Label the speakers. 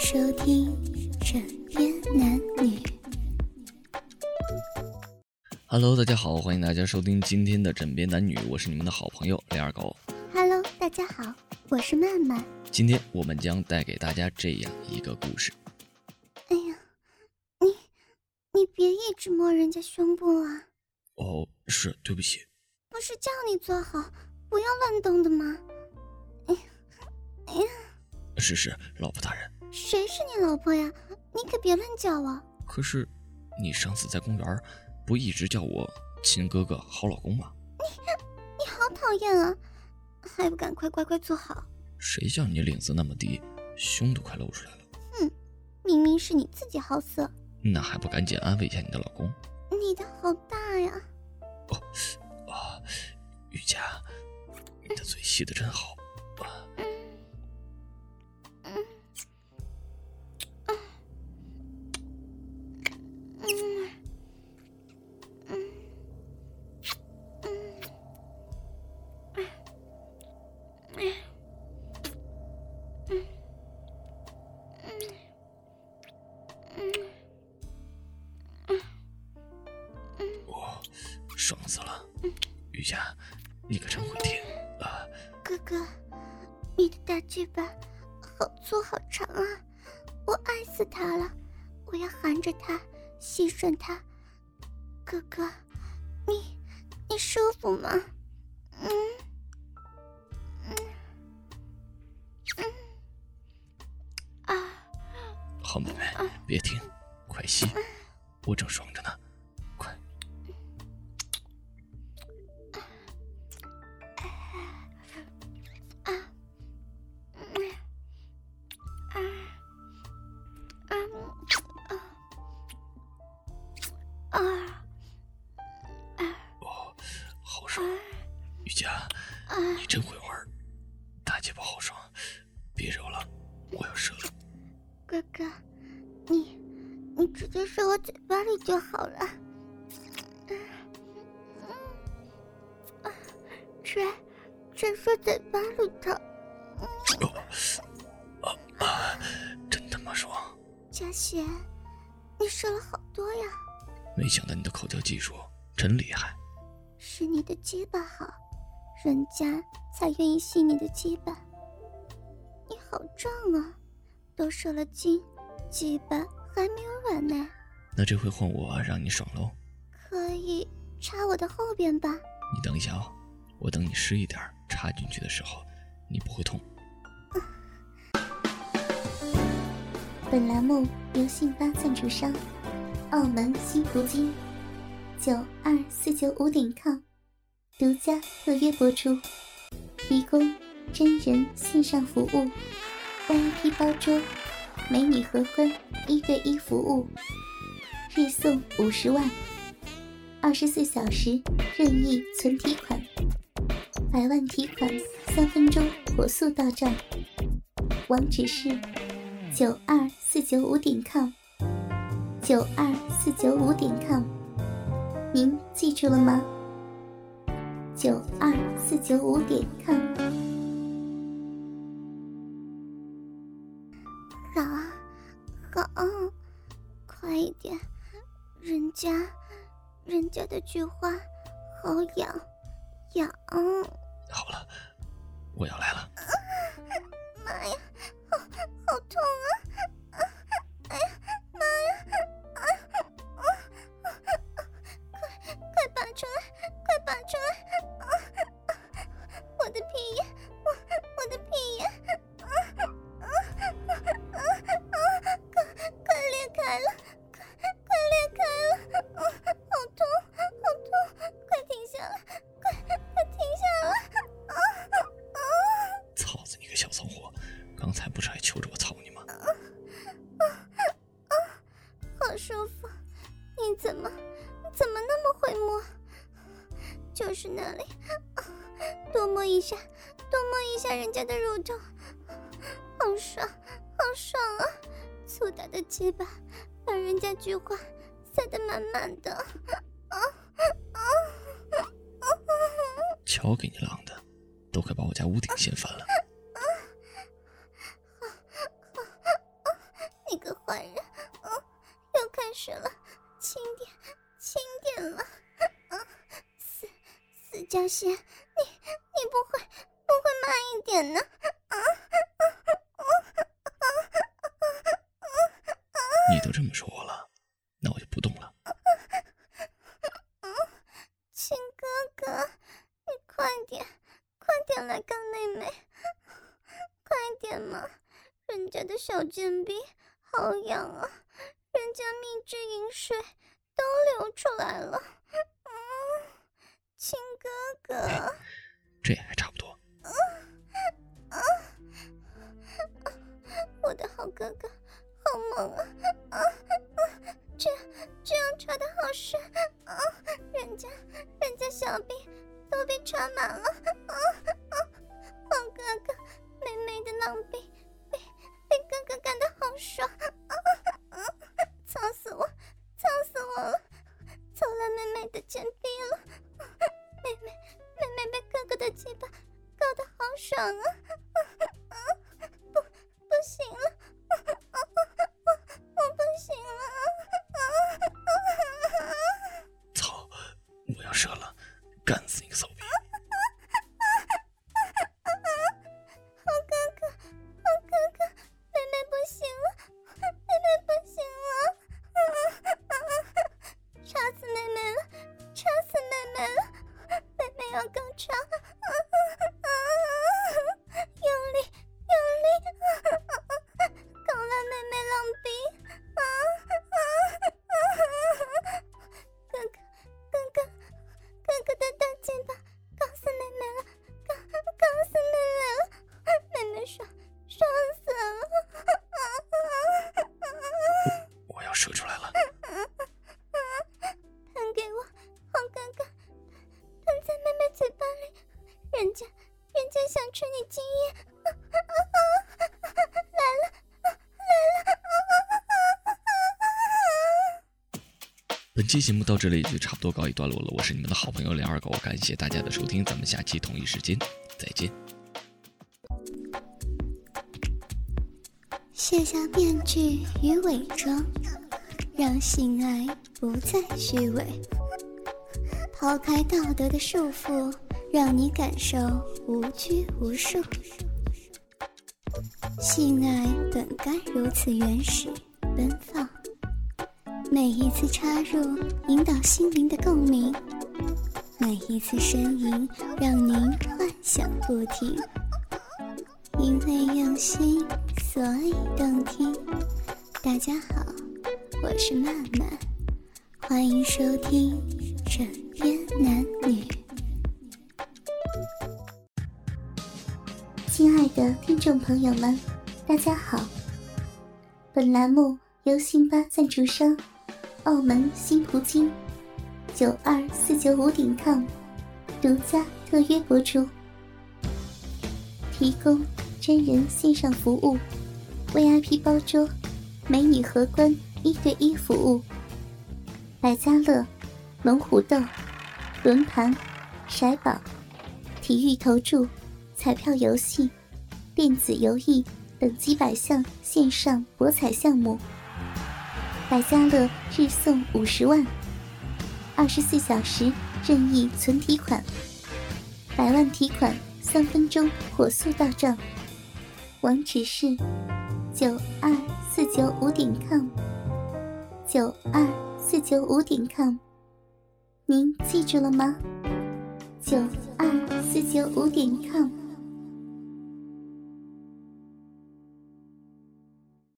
Speaker 1: 收听《枕边男女》。
Speaker 2: Hello，大家好，欢迎大家收听今天的《枕边男女》，我是你们的好朋友李二狗。
Speaker 1: Hello，大家好，我是曼曼。
Speaker 2: 今天我们将带给大家这样一个故事。
Speaker 1: 哎呀，你你别一直摸人家胸部啊！
Speaker 2: 哦，是，对不起。
Speaker 1: 不是叫你坐好，不要乱动的吗？哎呀，哎呀！
Speaker 2: 是是，老婆大人。
Speaker 1: 谁是你老婆呀？你可别乱叫啊！
Speaker 2: 可是，你上次在公园不一直叫我亲哥哥、好老公吗？
Speaker 1: 你你好讨厌啊！还不赶快乖乖坐好？
Speaker 2: 谁叫你领子那么低，胸都快露出来了？
Speaker 1: 哼，明明是你自己好色。
Speaker 2: 那还不赶紧安慰一下你的老公？
Speaker 1: 你的好大呀！
Speaker 2: 哦，啊，玉佳，你的嘴吸的真好。你可真会听啊！
Speaker 1: 哥哥，你的大鸡巴好粗好长啊，我爱死它了，我要含着它，吸吮它。哥哥，你你舒服吗？嗯嗯嗯啊！
Speaker 2: 好妹妹，别停，快吸，我正爽着呢。
Speaker 1: 嘴巴里就好了。吹，吹说嘴巴里头。
Speaker 2: 啊啊！真他妈爽！
Speaker 1: 嘉贤，你瘦了好多呀。
Speaker 2: 没想到你的口交技术真厉害。
Speaker 1: 是你的鸡巴好。人家才愿意吸你的鸡巴。你好壮啊，都瘦了精，鸡巴还没有软呢。
Speaker 2: 那这回换我让你爽喽？
Speaker 1: 可以插我的后边吧？
Speaker 2: 你等一下哦，我等你湿一点插进去的时候，你不会痛。
Speaker 1: 本栏目由信发赞助商，澳门新葡京，九二四九五点 com。独家特约播出，提供真人线上服务，VIP 包桌，美女合婚一对一服务，日送五十万，二十四小时任意存提款，百万提款三分钟火速到账，网址是九二四九五点 com，九二四九五点 com，您记住了吗？九二四九五点 com，好啊，好，快一点，人家，人家的菊花好痒，痒。
Speaker 2: 好了，我要来了。
Speaker 1: 妈呀，好，好痛啊！就是那里，多摸一下，多摸一下人家的乳头，好爽，好爽啊！粗大的鸡巴把人家菊花塞得满满的，啊啊
Speaker 2: 啊！瞧给你浪的，都快把我家屋顶掀翻了。
Speaker 1: 嘉欣，你你不会不会慢一点呢？
Speaker 2: 你都这么说我了，那我就不动了。
Speaker 1: 亲哥哥，你快点，快点来干妹妹，快点嘛！人家的小贱逼好痒啊，人家蜜汁饮水都流出来了。嗯，亲哥哥，
Speaker 2: 这也还差不多。
Speaker 1: 我的好哥哥，好猛啊！啊啊！这这样插的好深啊！人家人家小臂都被插满了啊啊！好哥哥，妹妹的浪逼被被哥哥干的好爽啊啊！操死我，操死我了！操烂妹妹的贱逼折了，
Speaker 2: 干死你个骚逼！
Speaker 1: 好哥哥，好哥哥，妹妹不行了，妹妹不行了！插死妹妹了，插死妹妹了！妹妹要高潮，用
Speaker 2: 本期节目到这里就差不多告一段落了。我是你们的好朋友梁二狗，感谢大家的收听，咱们下期同一时间再见。
Speaker 1: 卸下面具与伪装，让性爱不再虚伪，抛开道德的束缚，让你感受无拘无束。性爱本该如此原始奔放，每一次插入引导心灵的共鸣，每一次呻吟让您幻想不停。因为用心，所以动听。大家好，我是曼曼，欢迎收听《枕边男女》。亲爱的听众朋友们，大家好。本栏目由辛巴赞助商澳门新葡京九二四九五点 com 独家特约播出，提供真人线上服务，VIP 包桌，美女荷官一对一服务，百家乐、龙虎斗、轮盘、骰宝、体育投注、彩票游戏、电子游艺等几百项线上博彩项目。百家乐日送五十万，二十四小时任意存提款，百万提款三分钟火速到账。网址是九二四九五点 com，九二四九五点 com，您记住了吗？九二四九五点 com。